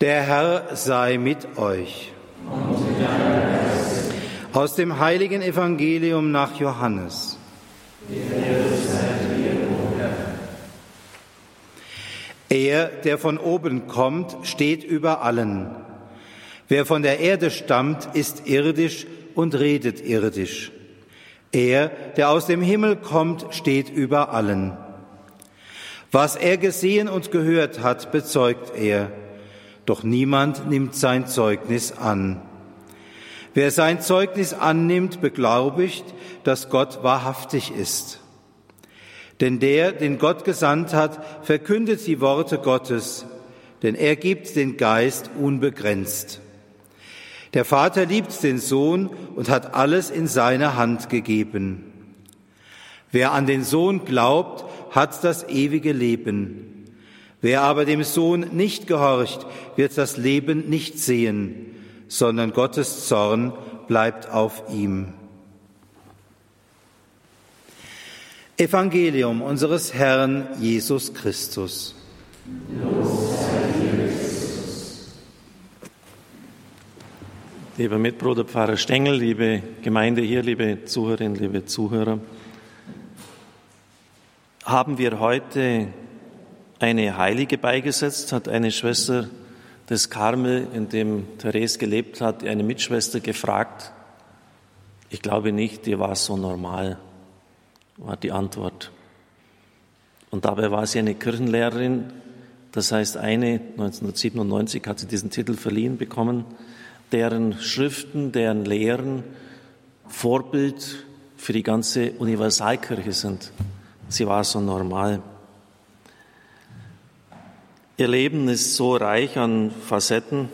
Der Herr sei mit euch. Aus dem heiligen Evangelium nach Johannes. Er, der von oben kommt, steht über allen. Wer von der Erde stammt, ist irdisch und redet irdisch. Er, der aus dem Himmel kommt, steht über allen. Was er gesehen und gehört hat, bezeugt er doch niemand nimmt sein Zeugnis an. Wer sein Zeugnis annimmt, beglaubigt, dass Gott wahrhaftig ist. Denn der, den Gott gesandt hat, verkündet die Worte Gottes, denn er gibt den Geist unbegrenzt. Der Vater liebt den Sohn und hat alles in seine Hand gegeben. Wer an den Sohn glaubt, hat das ewige Leben. Wer aber dem Sohn nicht gehorcht, wird das Leben nicht sehen, sondern Gottes Zorn bleibt auf ihm. Evangelium unseres Herrn Jesus Christus. Lieber Mitbruder Pfarrer Stengel, liebe Gemeinde hier, liebe Zuhörerinnen, liebe Zuhörer, haben wir heute eine Heilige beigesetzt, hat eine Schwester des Karmel, in dem Therese gelebt hat, eine Mitschwester gefragt. Ich glaube nicht, dir war so normal, war die Antwort. Und dabei war sie eine Kirchenlehrerin, das heißt eine, 1997 hat sie diesen Titel verliehen bekommen, deren Schriften, deren Lehren Vorbild für die ganze Universalkirche sind. Sie war so normal. Ihr Leben ist so reich an Facetten,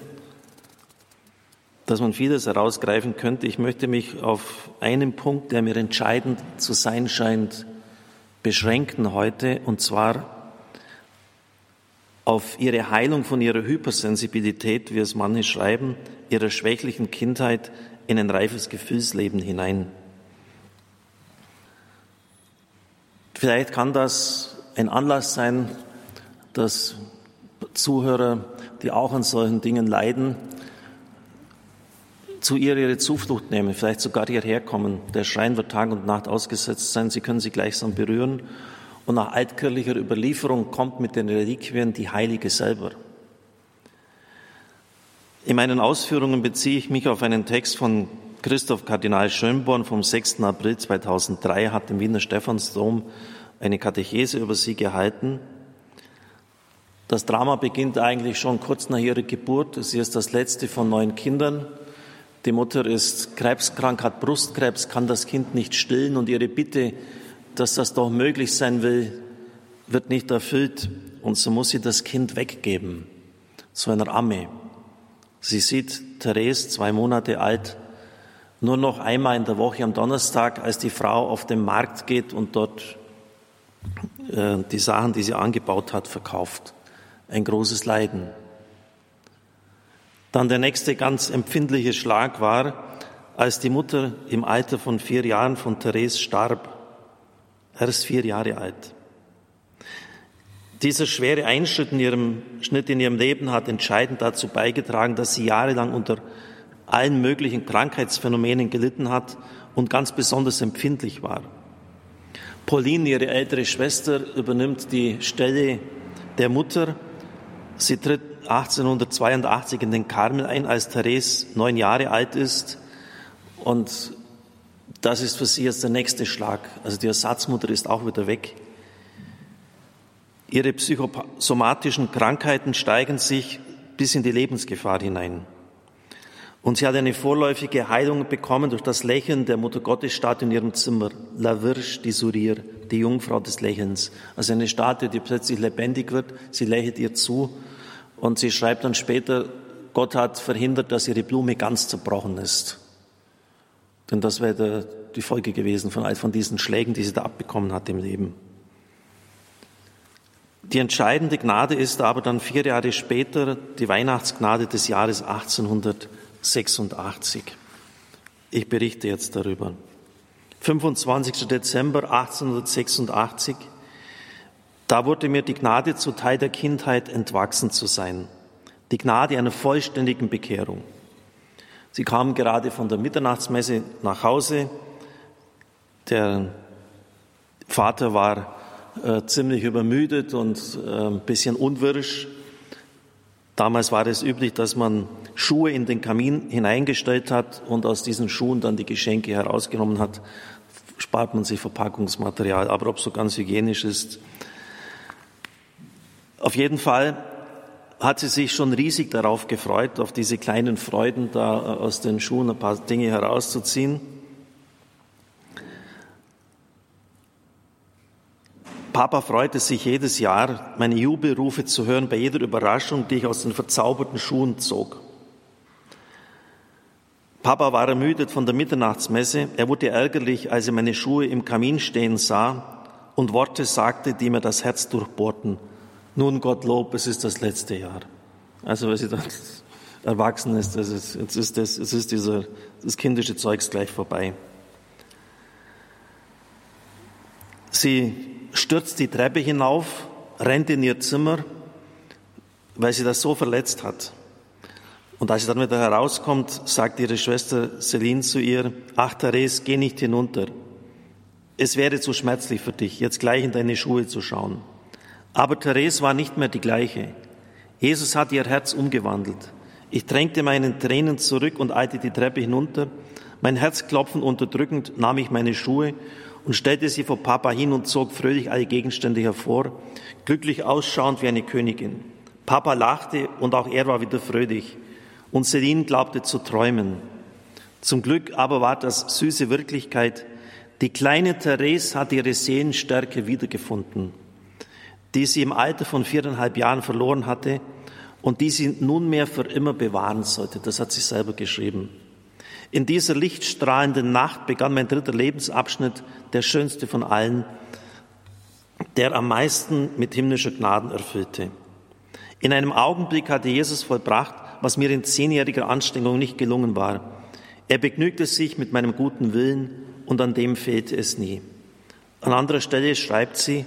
dass man vieles herausgreifen könnte. Ich möchte mich auf einen Punkt, der mir entscheidend zu sein scheint, beschränken heute, und zwar auf ihre Heilung von ihrer Hypersensibilität, wie es manche schreiben, ihrer schwächlichen Kindheit in ein reifes Gefühlsleben hinein. Vielleicht kann das ein Anlass sein, dass Zuhörer, die auch an solchen Dingen leiden, zu ihr ihre Zuflucht nehmen, vielleicht sogar hierher kommen. Der Schrein wird Tag und Nacht ausgesetzt sein, sie können sie gleichsam berühren. Und nach altkirchlicher Überlieferung kommt mit den Reliquien die Heilige selber. In meinen Ausführungen beziehe ich mich auf einen Text von Christoph Kardinal Schönborn vom 6. April 2003, hat im Wiener Stephansdom eine Katechese über sie gehalten. Das Drama beginnt eigentlich schon kurz nach ihrer Geburt. Sie ist das letzte von neun Kindern. Die Mutter ist krebskrank, hat Brustkrebs, kann das Kind nicht stillen und ihre Bitte, dass das doch möglich sein will, wird nicht erfüllt und so muss sie das Kind weggeben zu einer Amme. Sie sieht Therese, zwei Monate alt, nur noch einmal in der Woche am Donnerstag, als die Frau auf den Markt geht und dort äh, die Sachen, die sie angebaut hat, verkauft ein großes Leiden. Dann der nächste ganz empfindliche Schlag war, als die Mutter im Alter von vier Jahren von Therese starb. Er ist vier Jahre alt. Dieser schwere Einschnitt in ihrem, Schnitt in ihrem Leben hat entscheidend dazu beigetragen, dass sie jahrelang unter allen möglichen Krankheitsphänomenen gelitten hat und ganz besonders empfindlich war. Pauline, ihre ältere Schwester, übernimmt die Stelle der Mutter Sie tritt 1882 in den Karmel ein, als Therese neun Jahre alt ist. Und das ist für sie jetzt der nächste Schlag. Also die Ersatzmutter ist auch wieder weg. Ihre psychosomatischen Krankheiten steigen sich bis in die Lebensgefahr hinein. Und sie hat eine vorläufige Heilung bekommen durch das Lächeln der Mutter Gottesstatue in ihrem Zimmer. La Virge du Sourire, die Jungfrau des Lächelns. Also eine Statue, die plötzlich lebendig wird. Sie lächelt ihr zu. Und sie schreibt dann später, Gott hat verhindert, dass ihre Blume ganz zerbrochen ist. Denn das wäre die Folge gewesen von von diesen Schlägen, die sie da abbekommen hat im Leben. Die entscheidende Gnade ist aber dann vier Jahre später die Weihnachtsgnade des Jahres 1800. 86. Ich berichte jetzt darüber. 25. Dezember 1886. Da wurde mir die Gnade zuteil der Kindheit entwachsen zu sein. die Gnade einer vollständigen Bekehrung. Sie kam gerade von der Mitternachtsmesse nach Hause. Der Vater war äh, ziemlich übermüdet und äh, ein bisschen unwirsch. Damals war es üblich, dass man Schuhe in den Kamin hineingestellt hat und aus diesen Schuhen dann die Geschenke herausgenommen hat. Spart man sich Verpackungsmaterial. Aber ob so ganz hygienisch ist. Auf jeden Fall hat sie sich schon riesig darauf gefreut, auf diese kleinen Freuden, da äh, aus den Schuhen ein paar Dinge herauszuziehen. Papa freute sich jedes Jahr, meine Jubelrufe zu hören bei jeder Überraschung, die ich aus den verzauberten Schuhen zog. Papa war ermüdet von der Mitternachtsmesse. Er wurde ärgerlich, als er meine Schuhe im Kamin stehen sah und Worte sagte, die mir das Herz durchbohrten. Nun Gottlob, es ist das letzte Jahr. Also, weil sie dann erwachsen ist, das ist, jetzt ist das, es ist dieser, das kindische Zeugs gleich vorbei. Sie stürzt die Treppe hinauf, rennt in ihr Zimmer, weil sie das so verletzt hat. Und als sie dann wieder herauskommt, sagt ihre Schwester Celine zu ihr, ach Therese, geh nicht hinunter. Es wäre zu schmerzlich für dich, jetzt gleich in deine Schuhe zu schauen. Aber Therese war nicht mehr die gleiche. Jesus hat ihr Herz umgewandelt. Ich drängte meinen Tränen zurück und eilte die Treppe hinunter. Mein Herzklopfen unterdrückend nahm ich meine Schuhe und stellte sie vor Papa hin und zog fröhlich alle Gegenstände hervor, glücklich ausschauend wie eine Königin. Papa lachte und auch er war wieder fröhlich. Und Celine glaubte zu träumen. Zum Glück aber war das süße Wirklichkeit. Die kleine Therese hat ihre Seelenstärke wiedergefunden, die sie im Alter von viereinhalb Jahren verloren hatte und die sie nunmehr für immer bewahren sollte. Das hat sie selber geschrieben. In dieser lichtstrahlenden Nacht begann mein dritter Lebensabschnitt, der schönste von allen, der am meisten mit himmlischer Gnaden erfüllte. In einem Augenblick hatte Jesus vollbracht, was mir in zehnjähriger Anstrengung nicht gelungen war. Er begnügte sich mit meinem guten Willen und an dem fehlte es nie. An anderer Stelle schreibt sie,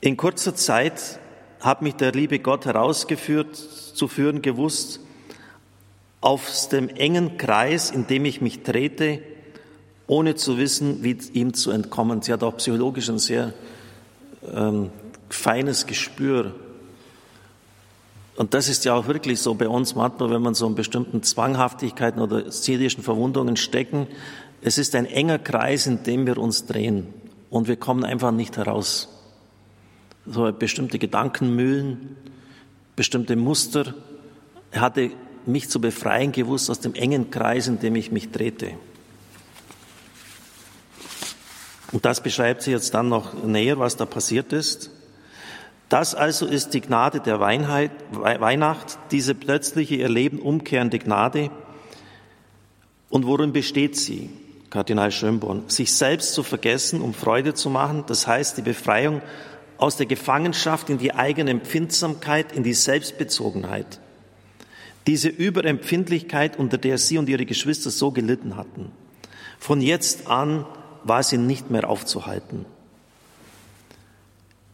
in kurzer Zeit hat mich der liebe Gott herausgeführt, zu führen gewusst, aus dem engen Kreis, in dem ich mich trete, ohne zu wissen, wie ihm zu entkommen. Sie hat auch psychologisch ein sehr ähm, feines Gespür. Und das ist ja auch wirklich so bei uns manchmal, wenn man so in bestimmten Zwanghaftigkeiten oder seelischen Verwundungen stecken. Es ist ein enger Kreis, in dem wir uns drehen und wir kommen einfach nicht heraus. So bestimmte Gedankenmühlen, bestimmte Muster. Er hatte mich zu befreien gewusst aus dem engen Kreis, in dem ich mich drehte. Und das beschreibt sie jetzt dann noch näher, was da passiert ist. Das also ist die Gnade der Weinheit, Weihnacht, diese plötzliche ihr Leben umkehrende Gnade. Und worin besteht sie? Kardinal Schönborn, sich selbst zu vergessen, um Freude zu machen, das heißt die Befreiung aus der Gefangenschaft in die eigene Empfindsamkeit, in die Selbstbezogenheit. Diese Überempfindlichkeit, unter der sie und ihre Geschwister so gelitten hatten. Von jetzt an war sie nicht mehr aufzuhalten.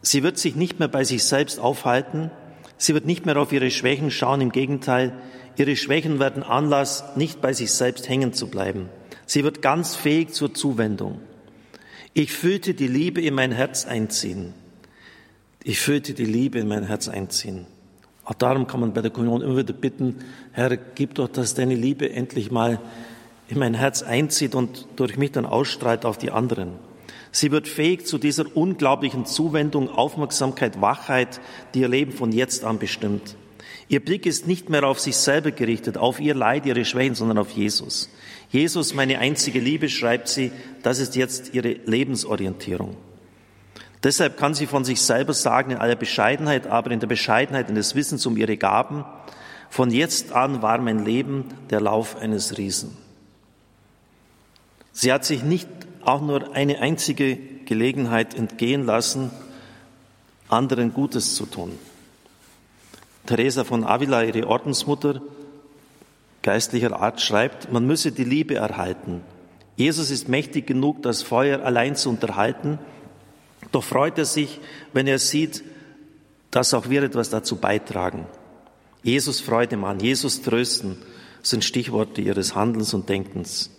Sie wird sich nicht mehr bei sich selbst aufhalten, sie wird nicht mehr auf ihre Schwächen schauen, im Gegenteil, ihre Schwächen werden Anlass, nicht bei sich selbst hängen zu bleiben. Sie wird ganz fähig zur Zuwendung. Ich fühlte die Liebe in mein Herz einziehen. Ich fühlte die Liebe in mein Herz einziehen. Auch darum kann man bei der Kommunion immer wieder bitten, Herr, gib doch, dass deine Liebe endlich mal in mein Herz einzieht und durch mich dann ausstrahlt auf die anderen. Sie wird fähig zu dieser unglaublichen Zuwendung, Aufmerksamkeit, Wachheit, die ihr Leben von jetzt an bestimmt. Ihr Blick ist nicht mehr auf sich selber gerichtet, auf ihr Leid, ihre Schwächen, sondern auf Jesus. Jesus, meine einzige Liebe, schreibt sie, das ist jetzt ihre Lebensorientierung. Deshalb kann sie von sich selber sagen, in aller Bescheidenheit, aber in der Bescheidenheit, in des Wissens um ihre Gaben, von jetzt an war mein Leben der Lauf eines Riesen. Sie hat sich nicht auch nur eine einzige Gelegenheit entgehen lassen, anderen Gutes zu tun. Teresa von Avila, ihre Ordensmutter, geistlicher Art, schreibt, man müsse die Liebe erhalten. Jesus ist mächtig genug, das Feuer allein zu unterhalten, doch freut er sich, wenn er sieht, dass auch wir etwas dazu beitragen. Jesus Freude machen, Jesus trösten sind Stichworte ihres Handelns und Denkens.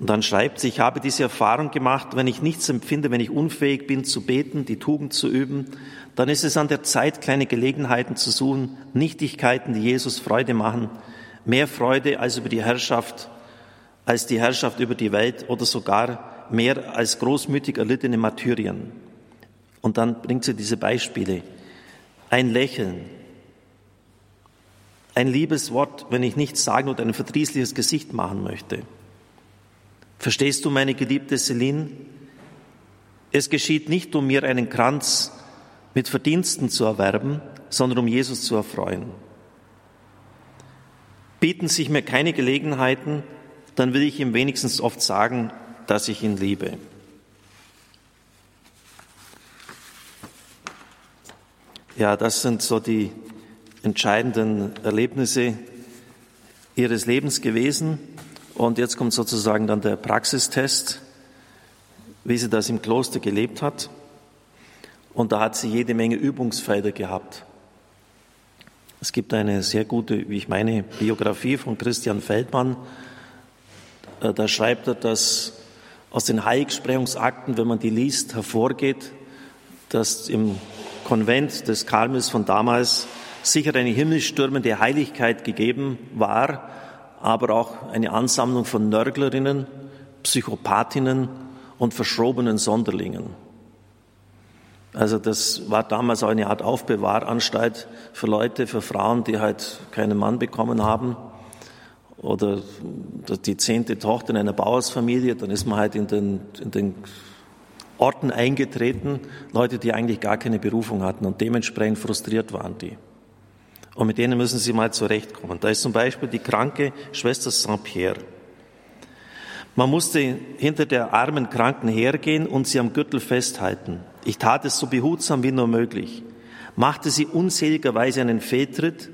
Und dann schreibt sie, ich habe diese Erfahrung gemacht, wenn ich nichts empfinde, wenn ich unfähig bin zu beten, die Tugend zu üben, dann ist es an der Zeit, kleine Gelegenheiten zu suchen, Nichtigkeiten, die Jesus Freude machen, mehr Freude als über die Herrschaft, als die Herrschaft über die Welt oder sogar mehr als großmütig erlittene Martyrien. Und dann bringt sie diese Beispiele. Ein Lächeln, ein liebes Wort, wenn ich nichts sagen oder ein verdrießliches Gesicht machen möchte. Verstehst du, meine geliebte Celine? Es geschieht nicht, um mir einen Kranz mit Verdiensten zu erwerben, sondern um Jesus zu erfreuen. Bieten sich mir keine Gelegenheiten, dann will ich ihm wenigstens oft sagen, dass ich ihn liebe. Ja, das sind so die entscheidenden Erlebnisse ihres Lebens gewesen. Und jetzt kommt sozusagen dann der Praxistest, wie sie das im Kloster gelebt hat. Und da hat sie jede Menge Übungsfelder gehabt. Es gibt eine sehr gute, wie ich meine, Biografie von Christian Feldmann. Äh, da schreibt er, dass aus den Heiligsprechungsakten, wenn man die liest, hervorgeht, dass im Konvent des Karmels von damals sicher eine himmelstürmende Heiligkeit gegeben war, aber auch eine Ansammlung von Nörglerinnen, Psychopathinnen und verschrobenen Sonderlingen. Also das war damals auch eine Art Aufbewahranstalt für Leute, für Frauen, die halt keinen Mann bekommen haben oder die zehnte Tochter in einer Bauersfamilie, dann ist man halt in den, in den Orten eingetreten, Leute, die eigentlich gar keine Berufung hatten und dementsprechend frustriert waren die. Und mit denen müssen sie mal zurechtkommen. Da ist zum Beispiel die kranke Schwester Saint-Pierre. Man musste hinter der armen Kranken hergehen und sie am Gürtel festhalten. Ich tat es so behutsam wie nur möglich. Machte sie unseligerweise einen Fehltritt,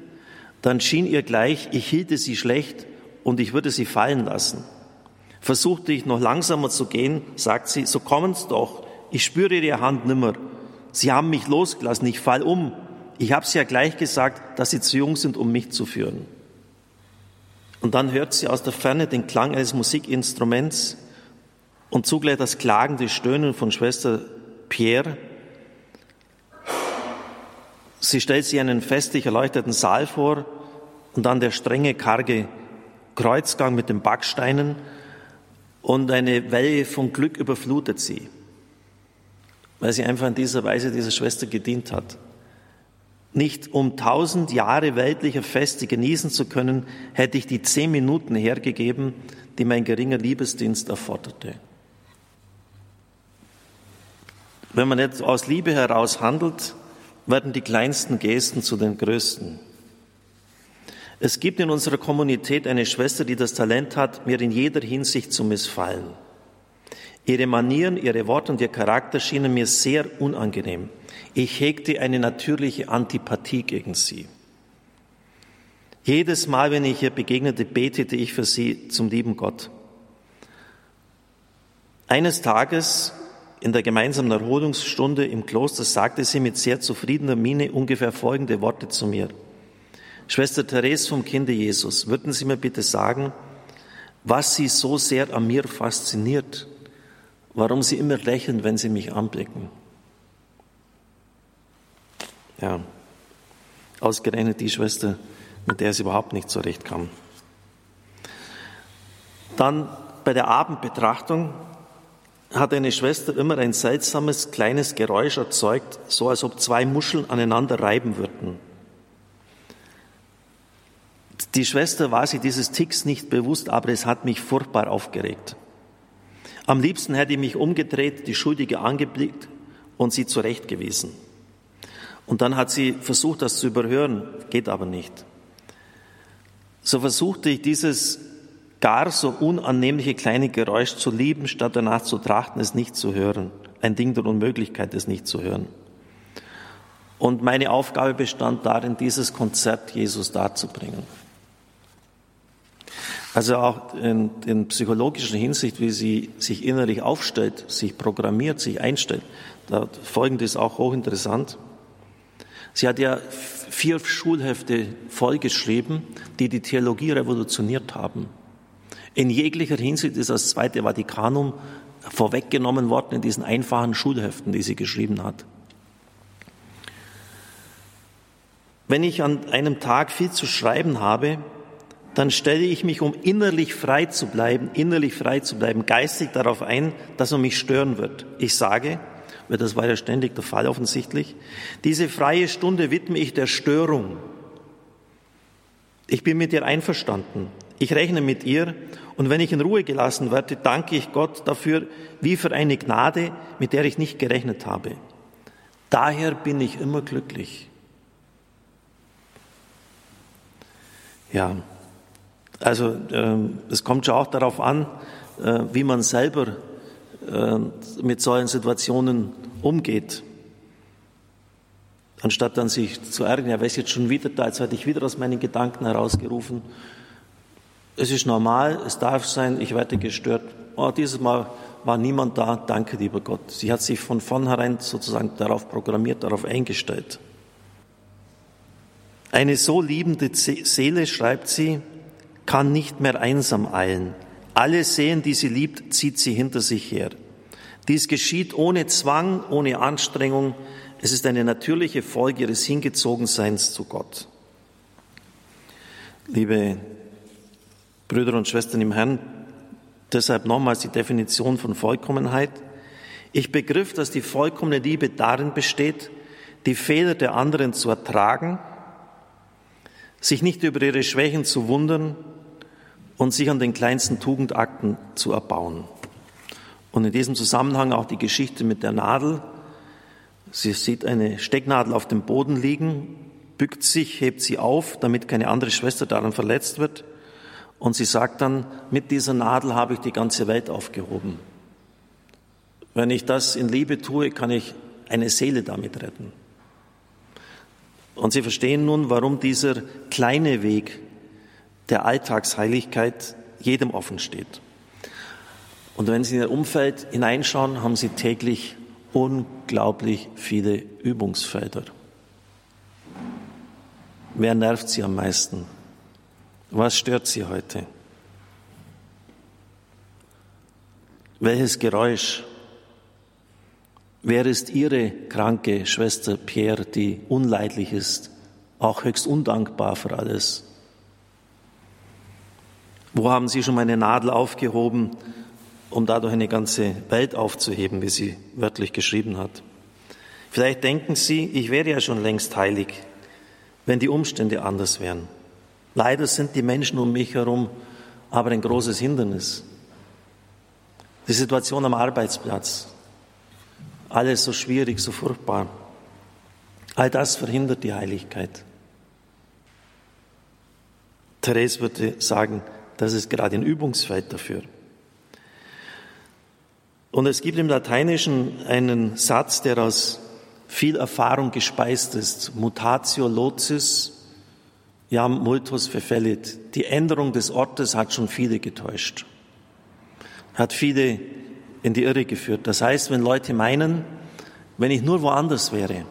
dann schien ihr gleich, ich hielte sie schlecht und ich würde sie fallen lassen. Versuchte ich noch langsamer zu gehen, sagt sie, so kommen's doch, ich spüre ihre Hand nimmer. Sie haben mich losgelassen, ich fall um. Ich habe sie ja gleich gesagt, dass sie zu jung sind, um mich zu führen. Und dann hört sie aus der Ferne den Klang eines Musikinstruments und zugleich das klagende Stöhnen von Schwester Pierre. Sie stellt sich einen festlich erleuchteten Saal vor und dann der strenge, karge Kreuzgang mit den Backsteinen und eine Welle von Glück überflutet sie, weil sie einfach in dieser Weise dieser Schwester gedient hat. Nicht um tausend Jahre weltlicher Feste genießen zu können, hätte ich die zehn Minuten hergegeben, die mein geringer Liebesdienst erforderte. Wenn man jetzt aus Liebe heraus handelt, werden die kleinsten Gesten zu den größten. Es gibt in unserer Kommunität eine Schwester, die das Talent hat, mir in jeder Hinsicht zu missfallen. Ihre Manieren, ihre Worte und ihr Charakter schienen mir sehr unangenehm. Ich hegte eine natürliche Antipathie gegen sie. Jedes Mal, wenn ich ihr begegnete, betete ich für sie zum lieben Gott. Eines Tages in der gemeinsamen Erholungsstunde im Kloster sagte sie mit sehr zufriedener Miene ungefähr folgende Worte zu mir. Schwester Therese vom Kinde Jesus, würden Sie mir bitte sagen, was Sie so sehr an mir fasziniert, warum Sie immer lächeln, wenn Sie mich anblicken? Ja, ausgerechnet die Schwester, mit der es überhaupt nicht zurechtkam. Dann bei der Abendbetrachtung hat eine Schwester immer ein seltsames kleines Geräusch erzeugt, so als ob zwei Muscheln aneinander reiben würden. Die Schwester war sich dieses Ticks nicht bewusst, aber es hat mich furchtbar aufgeregt. Am liebsten hätte ich mich umgedreht, die Schuldige angeblickt und sie zurechtgewiesen. Und dann hat sie versucht, das zu überhören, geht aber nicht. So versuchte ich dieses gar so unannehmliche kleine Geräusch zu lieben, statt danach zu trachten, es nicht zu hören. Ein Ding der Unmöglichkeit, es nicht zu hören. Und meine Aufgabe bestand darin, dieses Konzert Jesus darzubringen. Also auch in, in psychologischer Hinsicht, wie sie sich innerlich aufstellt, sich programmiert, sich einstellt. Da folgendes auch hochinteressant. Sie hat ja vier Schulhefte vollgeschrieben, die die Theologie revolutioniert haben. In jeglicher Hinsicht ist das Zweite Vatikanum vorweggenommen worden in diesen einfachen Schulheften, die sie geschrieben hat. Wenn ich an einem Tag viel zu schreiben habe, dann stelle ich mich, um innerlich frei zu bleiben, innerlich frei zu bleiben, geistig darauf ein, dass man mich stören wird. Ich sage, weil das ja ständig der Fall offensichtlich, diese freie Stunde widme ich der Störung. Ich bin mit ihr einverstanden. Ich rechne mit ihr und wenn ich in Ruhe gelassen werde, danke ich Gott dafür, wie für eine Gnade, mit der ich nicht gerechnet habe. Daher bin ich immer glücklich. Ja, also äh, es kommt schon auch darauf an, äh, wie man selber mit solchen Situationen umgeht. Anstatt dann sich zu ärgern, ja, wer ist jetzt schon wieder da, jetzt werde ich wieder aus meinen Gedanken herausgerufen. Es ist normal, es darf sein, ich werde gestört. Oh, dieses Mal war niemand da, danke lieber Gott. Sie hat sich von vornherein sozusagen darauf programmiert, darauf eingestellt. Eine so liebende Seele, schreibt sie, kann nicht mehr einsam eilen. Alle Seen, die sie liebt, zieht sie hinter sich her. Dies geschieht ohne Zwang, ohne Anstrengung. Es ist eine natürliche Folge ihres Hingezogenseins zu Gott. Liebe Brüder und Schwestern im Herrn, deshalb nochmals die Definition von Vollkommenheit. Ich begriff, dass die vollkommene Liebe darin besteht, die Fehler der anderen zu ertragen, sich nicht über ihre Schwächen zu wundern und sich an den kleinsten Tugendakten zu erbauen. Und in diesem Zusammenhang auch die Geschichte mit der Nadel. Sie sieht eine Stecknadel auf dem Boden liegen, bückt sich, hebt sie auf, damit keine andere Schwester daran verletzt wird. Und sie sagt dann, mit dieser Nadel habe ich die ganze Welt aufgehoben. Wenn ich das in Liebe tue, kann ich eine Seele damit retten. Und Sie verstehen nun, warum dieser kleine Weg der Alltagsheiligkeit jedem offen steht. Und wenn Sie in Ihr Umfeld hineinschauen, haben Sie täglich unglaublich viele Übungsfelder. Wer nervt Sie am meisten? Was stört Sie heute? Welches Geräusch? Wer ist Ihre kranke Schwester Pierre, die unleidlich ist, auch höchst undankbar für alles? Wo haben Sie schon mal eine Nadel aufgehoben, um dadurch eine ganze Welt aufzuheben, wie sie wörtlich geschrieben hat. Vielleicht denken Sie, ich wäre ja schon längst heilig, wenn die Umstände anders wären. Leider sind die Menschen um mich herum aber ein großes Hindernis. Die Situation am Arbeitsplatz, alles so schwierig, so furchtbar. All das verhindert die Heiligkeit. Therese würde sagen, das ist gerade ein Übungsfeld dafür. Und es gibt im Lateinischen einen Satz, der aus viel Erfahrung gespeist ist. Mutatio locis, jam multus verfellit. Die Änderung des Ortes hat schon viele getäuscht. Hat viele in die Irre geführt. Das heißt, wenn Leute meinen, wenn ich nur woanders wäre,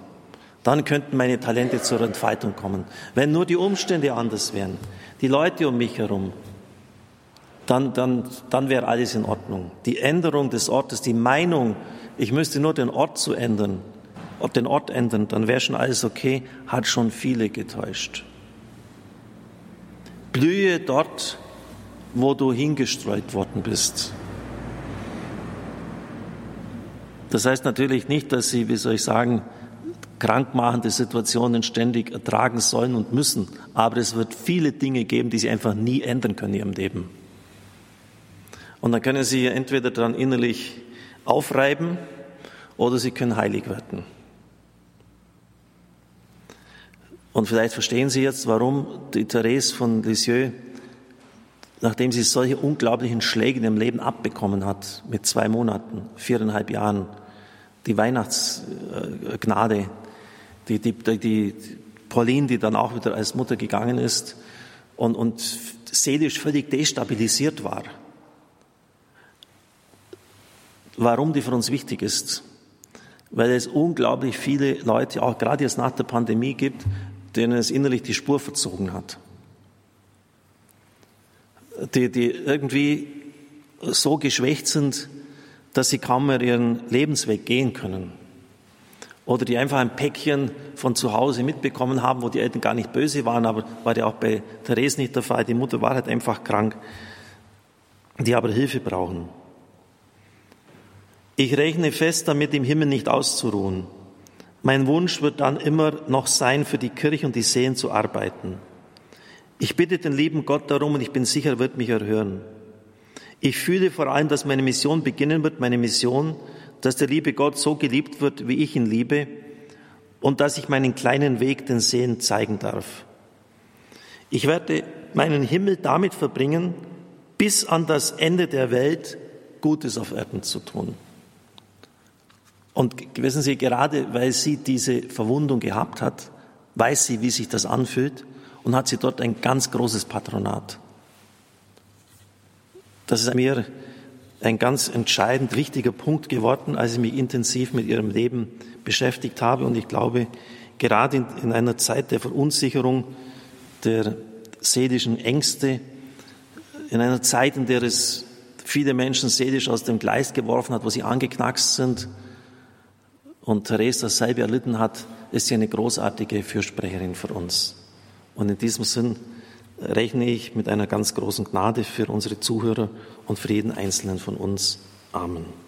dann könnten meine Talente zur Entfaltung kommen. Wenn nur die Umstände anders wären, die Leute um mich herum, dann, dann, dann wäre alles in Ordnung. Die Änderung des Ortes, die Meinung, ich müsste nur den Ort zu ändern, den Ort ändern, dann wäre schon alles okay, hat schon viele getäuscht. Blühe dort, wo du hingestreut worden bist. Das heißt natürlich nicht, dass sie, wie soll ich sagen, krankmachende Situationen ständig ertragen sollen und müssen, aber es wird viele Dinge geben, die sie einfach nie ändern können in ihrem Leben. Und dann können Sie entweder dann innerlich aufreiben oder Sie können heilig werden. Und vielleicht verstehen Sie jetzt, warum die Therese von Lisieux, nachdem sie solche unglaublichen Schläge ihrem Leben abbekommen hat, mit zwei Monaten, viereinhalb Jahren, die Weihnachtsgnade, die, die, die Pauline, die dann auch wieder als Mutter gegangen ist und, und seelisch völlig destabilisiert war, warum die für uns wichtig ist. weil es unglaublich viele Leute, auch gerade jetzt nach der Pandemie gibt, denen es innerlich die Spur verzogen hat. Die, die irgendwie so geschwächt sind, dass sie kaum mehr ihren Lebensweg gehen können. Oder die einfach ein Päckchen von zu Hause mitbekommen haben, wo die Eltern gar nicht böse waren, aber war ja auch bei Therese nicht der Fall. Die Mutter war halt einfach krank, die aber Hilfe brauchen. Ich rechne fest damit, im Himmel nicht auszuruhen. Mein Wunsch wird dann immer noch sein, für die Kirche und die Seelen zu arbeiten. Ich bitte den lieben Gott darum und ich bin sicher, er wird mich erhören. Ich fühle vor allem, dass meine Mission beginnen wird, meine Mission, dass der liebe Gott so geliebt wird, wie ich ihn liebe und dass ich meinen kleinen Weg den Seen zeigen darf. Ich werde meinen Himmel damit verbringen, bis an das Ende der Welt Gutes auf Erden zu tun. Und wissen Sie, gerade weil sie diese Verwundung gehabt hat, weiß sie, wie sich das anfühlt und hat sie dort ein ganz großes Patronat. Das ist mir ein ganz entscheidend wichtiger Punkt geworden, als ich mich intensiv mit ihrem Leben beschäftigt habe. Und ich glaube, gerade in, in einer Zeit der Verunsicherung, der seelischen Ängste, in einer Zeit, in der es viele Menschen seelisch aus dem Gleis geworfen hat, wo sie angeknackst sind und Therese dasselbe erlitten hat, ist sie eine großartige Fürsprecherin für uns. Und in diesem Sinn rechne ich mit einer ganz großen Gnade für unsere Zuhörer und für jeden Einzelnen von uns. Amen.